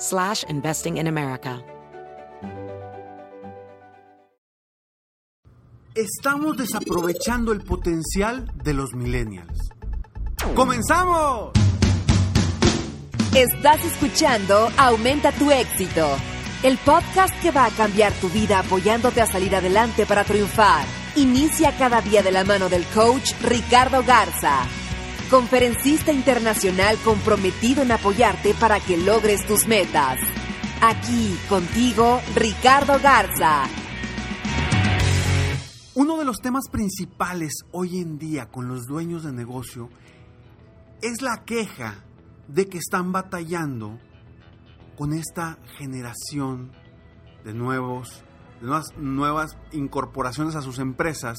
slash investing in America. Estamos desaprovechando el potencial de los millennials. ¡Comenzamos! Estás escuchando Aumenta tu éxito, el podcast que va a cambiar tu vida apoyándote a salir adelante para triunfar. Inicia cada día de la mano del coach Ricardo Garza, conferencista internacional comprometido en apoyarte para que logres tus metas. Aquí contigo, Ricardo Garza. Uno de los temas principales hoy en día con los dueños de negocio es la queja de que están batallando con esta generación de nuevos, de nuevas, nuevas incorporaciones a sus empresas,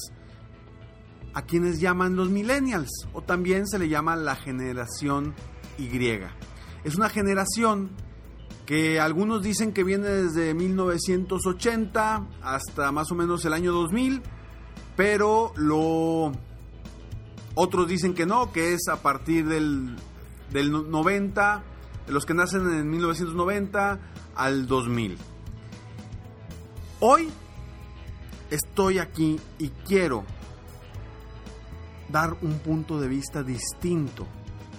a quienes llaman los millennials, o también se le llama la generación Y. Es una generación que algunos dicen que viene desde 1980 hasta más o menos el año 2000, pero lo otros dicen que no, que es a partir del, del 90, de los que nacen en 1990 al 2000. Hoy estoy aquí y quiero dar un punto de vista distinto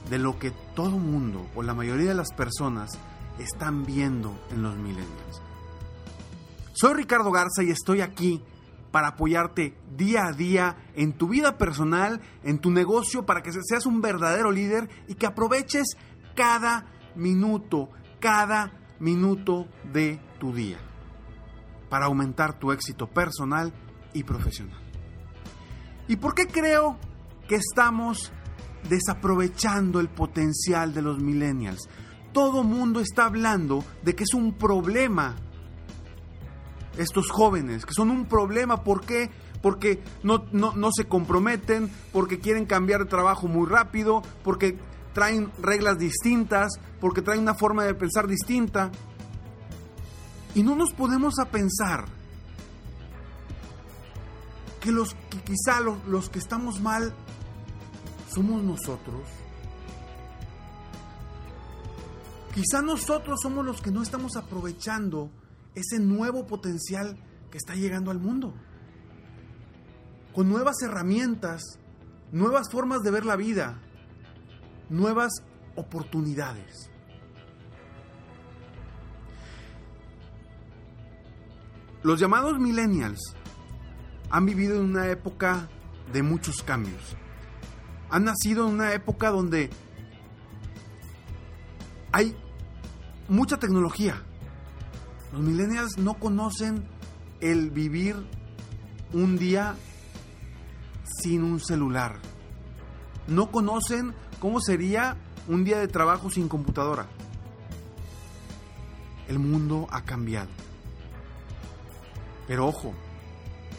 de lo que todo mundo o la mayoría de las personas están viendo en los millennials. Soy Ricardo Garza y estoy aquí para apoyarte día a día en tu vida personal, en tu negocio, para que seas un verdadero líder y que aproveches cada minuto, cada minuto de tu día para aumentar tu éxito personal y profesional. ¿Y por qué creo estamos desaprovechando el potencial de los millennials? Todo mundo está hablando de que es un problema estos jóvenes, que son un problema. ¿Por qué? Porque no, no, no se comprometen, porque quieren cambiar de trabajo muy rápido, porque traen reglas distintas, porque traen una forma de pensar distinta. Y no nos podemos a pensar que los que quizá los, los que estamos mal somos nosotros. Quizá nosotros somos los que no estamos aprovechando ese nuevo potencial que está llegando al mundo. Con nuevas herramientas, nuevas formas de ver la vida, nuevas oportunidades. Los llamados millennials han vivido en una época de muchos cambios. Han nacido en una época donde hay mucha tecnología, los millennials no conocen el vivir un día sin un celular. No conocen cómo sería un día de trabajo sin computadora. El mundo ha cambiado. Pero ojo,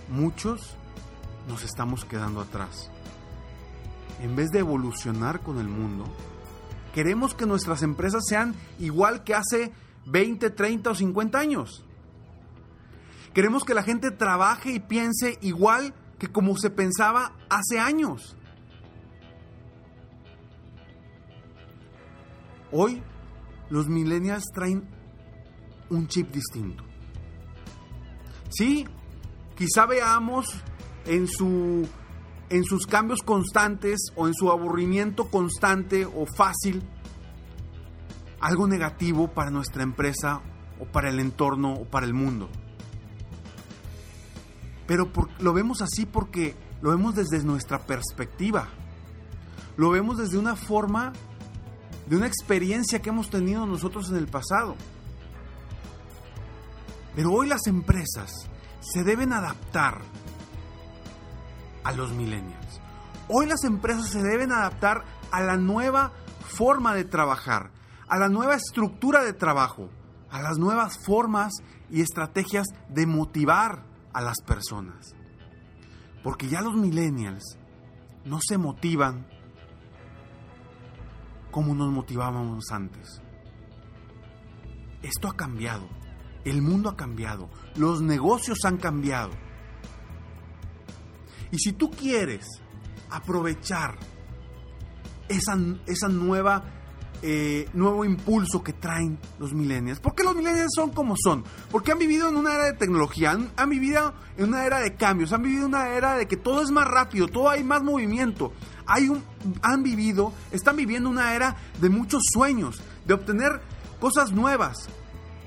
muchos nos estamos quedando atrás. En vez de evolucionar con el mundo, queremos que nuestras empresas sean igual que hace 20, 30 o 50 años. Queremos que la gente trabaje y piense igual que como se pensaba hace años. Hoy los millennials traen un chip distinto. Sí, quizá veamos en, su, en sus cambios constantes o en su aburrimiento constante o fácil algo negativo para nuestra empresa o para el entorno o para el mundo. Pero lo vemos así porque lo vemos desde nuestra perspectiva. Lo vemos desde una forma, de una experiencia que hemos tenido nosotros en el pasado. Pero hoy las empresas se deben adaptar a los millennials. Hoy las empresas se deben adaptar a la nueva forma de trabajar, a la nueva estructura de trabajo, a las nuevas formas y estrategias de motivar a las personas. Porque ya los millennials no se motivan como nos motivábamos antes. Esto ha cambiado. El mundo ha cambiado. Los negocios han cambiado. Y si tú quieres aprovechar esa, esa nueva eh, nuevo impulso que traen los millennials. ¿Por qué los millennials son como son? Porque han vivido en una era de tecnología, han, vivido en una era de cambios, han vivido en una era de que todo es más rápido, todo hay más movimiento. Hay un, han vivido, están viviendo una era de muchos sueños, de obtener cosas nuevas,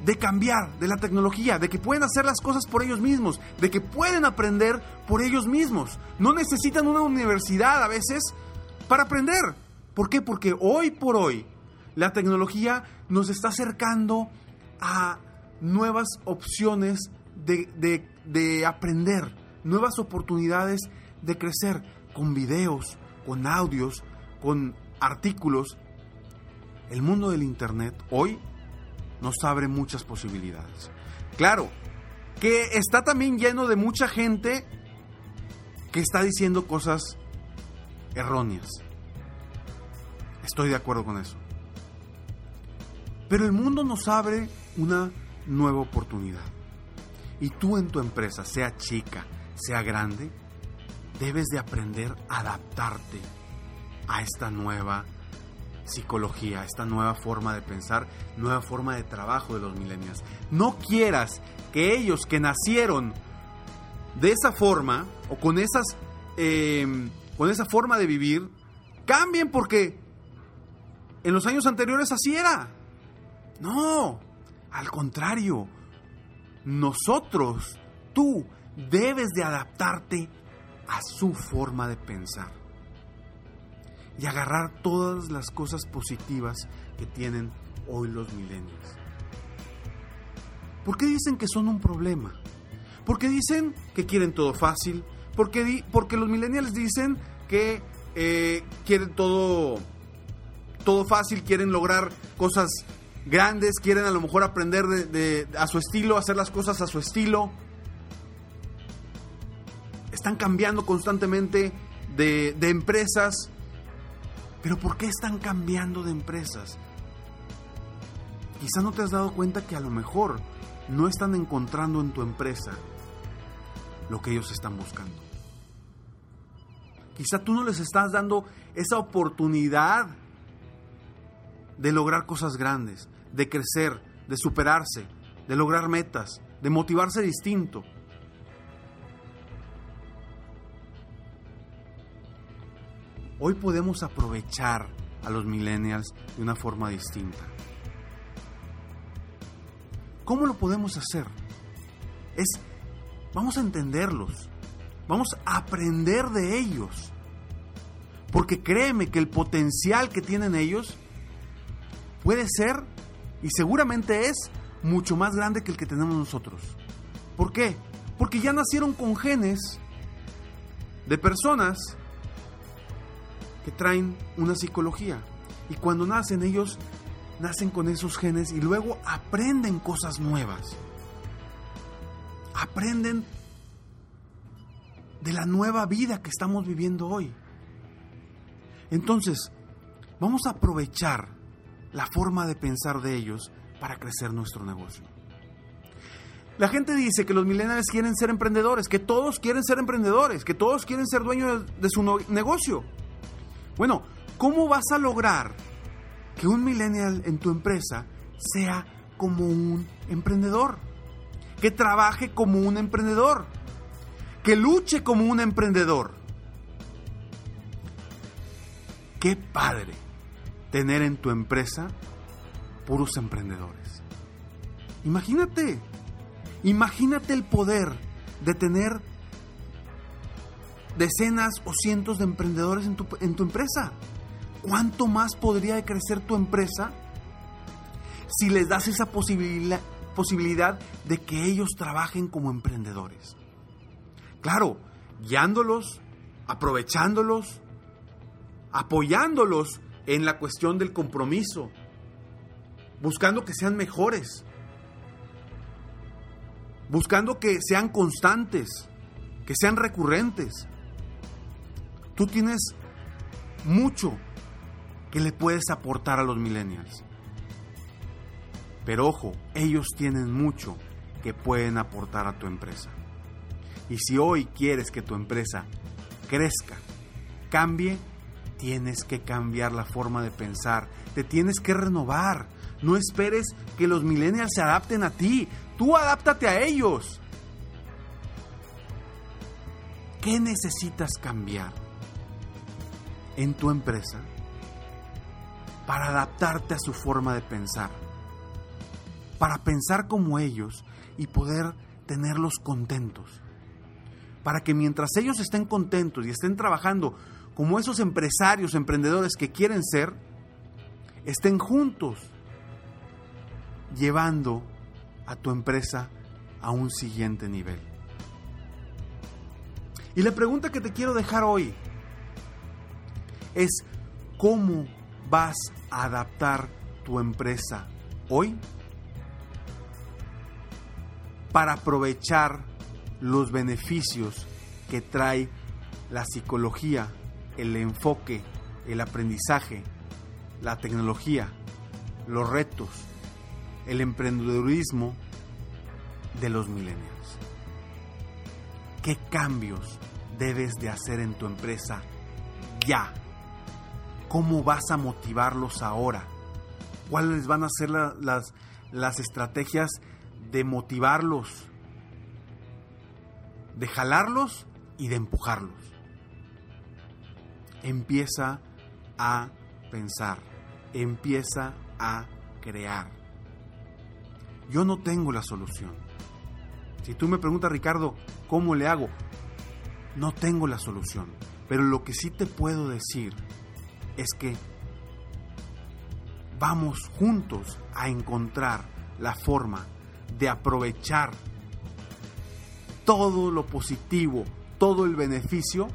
de cambiar, de la tecnología, de que pueden hacer las cosas por ellos mismos, de que pueden aprender por ellos mismos. No necesitan una universidad a veces para aprender. ¿Por qué? Porque hoy por hoy la tecnología nos está acercando a nuevas opciones de, aprender, nuevas oportunidades de crecer con videos, con audios, con artículos. El mundo del Internet hoy nos abre muchas posibilidades. Claro, que está también lleno de mucha gente que está diciendo cosas erróneas. Estoy de acuerdo con eso. Pero el mundo nos abre una nueva oportunidad. Y tú en tu empresa, sea chica, sea grande, debes de aprender a adaptarte a esta nueva psicología, esta nueva forma de pensar, nueva forma de trabajo de los millennials. No quieras que ellos que nacieron de esa forma o con esas em, con esa forma de vivir cambien porque en los años anteriores así era. No, al contrario, nosotros, tú, debes de adaptarte a su forma de pensar y agarrar todas las cosas positivas que tienen hoy los milenios. ¿Por qué dicen que son un problema? Porque dicen que quieren todo fácil, porque, porque los millennials dicen que eh, quieren todo, todo fácil, quieren lograr cosas grandes, quieren a lo mejor aprender de, a su estilo, hacer las cosas a su estilo. Están cambiando constantemente de, de empresas. Pero ¿por qué están cambiando de empresas? Quizá no te has dado cuenta que a lo mejor no están encontrando en tu empresa lo que ellos están buscando. Quizá tú no les estás dando esa oportunidad de lograr cosas grandes de crecer, de superarse, de lograr metas, de motivarse distinto. Hoy podemos aprovechar a los millennials de una forma distinta. ¿Cómo lo podemos hacer? Es, vamos a entenderlos, vamos a aprender de ellos. Porque créeme que el potencial que tienen ellos puede ser y seguramente es mucho más grande que el que tenemos nosotros. ¿Por qué? Porque ya nacieron con genes de personas que traen una psicología. Y cuando nacen ellos, nacen con esos genes y luego aprenden cosas nuevas. Aprenden de la nueva vida que estamos viviendo hoy. Entonces, vamos a aprovechar la forma de pensar de ellos para crecer nuestro negocio. La gente dice que los millennials quieren ser emprendedores, que todos quieren ser emprendedores, que todos quieren ser dueños de su negocio. Bueno, ¿cómo vas a lograr que un millennial en tu empresa sea como un emprendedor? Que trabaje como un emprendedor, que luche como un emprendedor. ¡Qué padre! tener en tu empresa puros emprendedores. Imagínate, imagínate el poder de tener decenas o cientos de emprendedores en tu, en tu empresa. ¿Cuánto más podría crecer tu empresa si les das esa posibilidad, posibilidad de que ellos trabajen como emprendedores? Claro, guiándolos, aprovechándolos, apoyándolos en la cuestión del compromiso, buscando que sean mejores, buscando que sean constantes, que sean recurrentes. Tú tienes mucho que le puedes aportar a los millennials. Pero ojo, ellos tienen mucho que pueden aportar a tu empresa. Y si hoy quieres que tu empresa crezca, cambie, tienes que cambiar la forma de pensar, te tienes que renovar. No esperes que los millennials se adapten a ti, tú adáptate a ellos. ¿Qué necesitas cambiar en tu empresa para adaptarte a su forma de pensar? Para pensar como ellos y poder tenerlos contentos. Para que mientras ellos estén contentos y estén trabajando como esos empresarios, emprendedores que quieren ser, estén juntos llevando a tu empresa a un siguiente nivel. Y la pregunta que te quiero dejar hoy es, ¿cómo vas a adaptar tu empresa hoy para aprovechar los beneficios que trae la psicología el enfoque, el aprendizaje, la tecnología, los retos, el emprendedurismo de los millennials. ¿Qué cambios debes de hacer en tu empresa ya? ¿Cómo vas a motivarlos ahora? ¿Cuáles van a ser las, las estrategias de motivarlos, de jalarlos y de empujarlos? empieza a pensar, empieza a crear. Yo no tengo la solución. Si tú me preguntas, Ricardo, ¿cómo le hago? No tengo la solución. Pero lo que sí te puedo decir es que vamos juntos a encontrar la forma de aprovechar todo lo positivo, todo el beneficio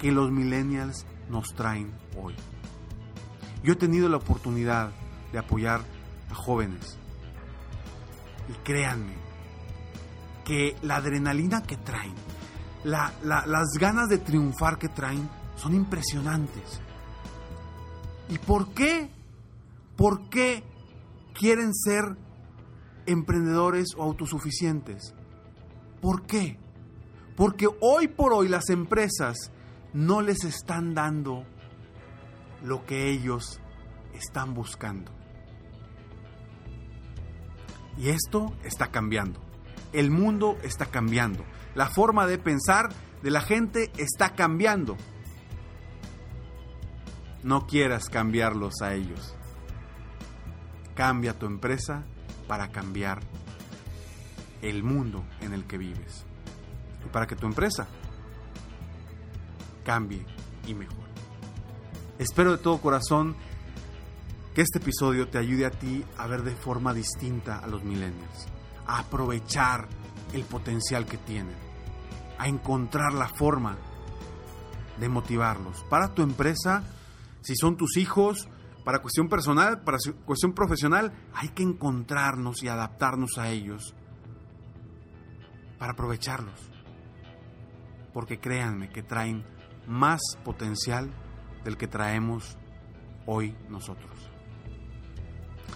que los millennials nos traen hoy. Yo he tenido la oportunidad de apoyar a jóvenes y créanme que la adrenalina que traen, las ganas de triunfar que traen son impresionantes. ¿Y por qué? ¿Por qué quieren ser emprendedores o autosuficientes? ¿Por qué? Porque hoy por hoy las empresas no les están dando lo que ellos están buscando. Y esto está cambiando. El mundo está cambiando. La forma de pensar de la gente está cambiando. No quieras cambiarlos a ellos. Cambia tu empresa para cambiar el mundo en el que vives. Y para que tu empresa cambie y mejore. Espero de todo corazón que este episodio te ayude a ti a ver de forma distinta a los millennials, a aprovechar el potencial que tienen, a encontrar la forma de motivarlos. Para tu empresa, si son tus hijos, para cuestión personal, para cuestión profesional, hay que encontrarnos y adaptarnos a ellos para aprovecharlos. Porque créanme que traen más potencial del que traemos hoy nosotros.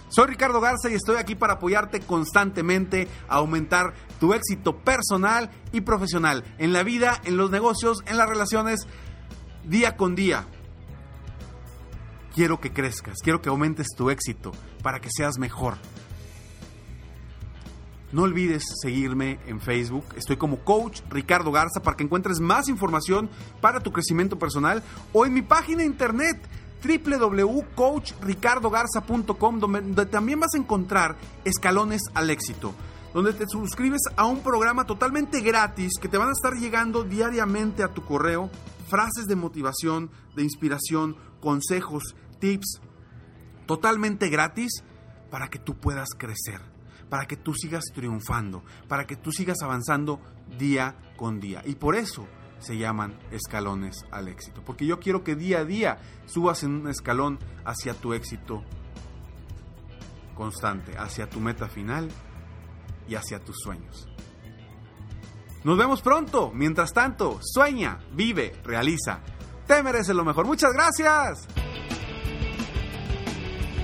Soy Ricardo Garza y estoy aquí para apoyarte constantemente a aumentar tu éxito personal y profesional en la vida, en los negocios, en las relaciones, día con día. Quiero que crezcas, quiero que aumentes tu éxito para que seas mejor, no olvides seguirme en Facebook. Estoy como Coach Ricardo Garza para que encuentres más información para tu crecimiento personal o en mi página internet www.coachricardogarza.com donde también vas a encontrar escalones al éxito. donde te suscribes a un programa totalmente gratis que te van a estar llegando diariamente a tu correo frases de motivación, de inspiración, consejos, tips, totalmente gratis para que tú puedas crecer, para que tú sigas triunfando, para que tú sigas avanzando día con día. Y por eso se llaman escalones al éxito, porque yo quiero que día a día subas en un escalón hacia tu éxito constante, hacia tu meta final y hacia tus sueños. Nos vemos pronto. Mientras tanto, sueña, vive, realiza. Te mereces lo mejor. Muchas gracias.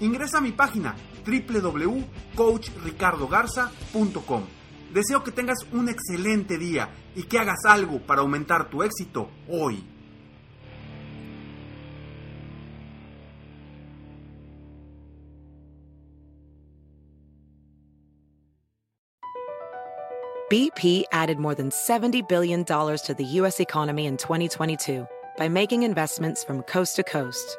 ingresa a mi página www.coachricardogarza.com. Deseo que tengas un excelente día y que hagas algo para aumentar tu éxito hoy. BP added more than $70 billion to the U.S. economy in 2022 by making investments from coast to coast.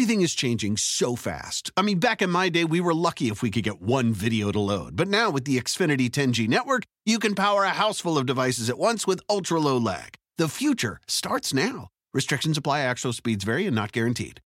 Everything is changing so fast. I mean, back in my day, we were lucky if we could get one video to load. But now with the Xfinity 10G network, you can power a house full of devices at once with ultra low lag. The future starts now. Restrictions apply, actual speeds vary and not guaranteed.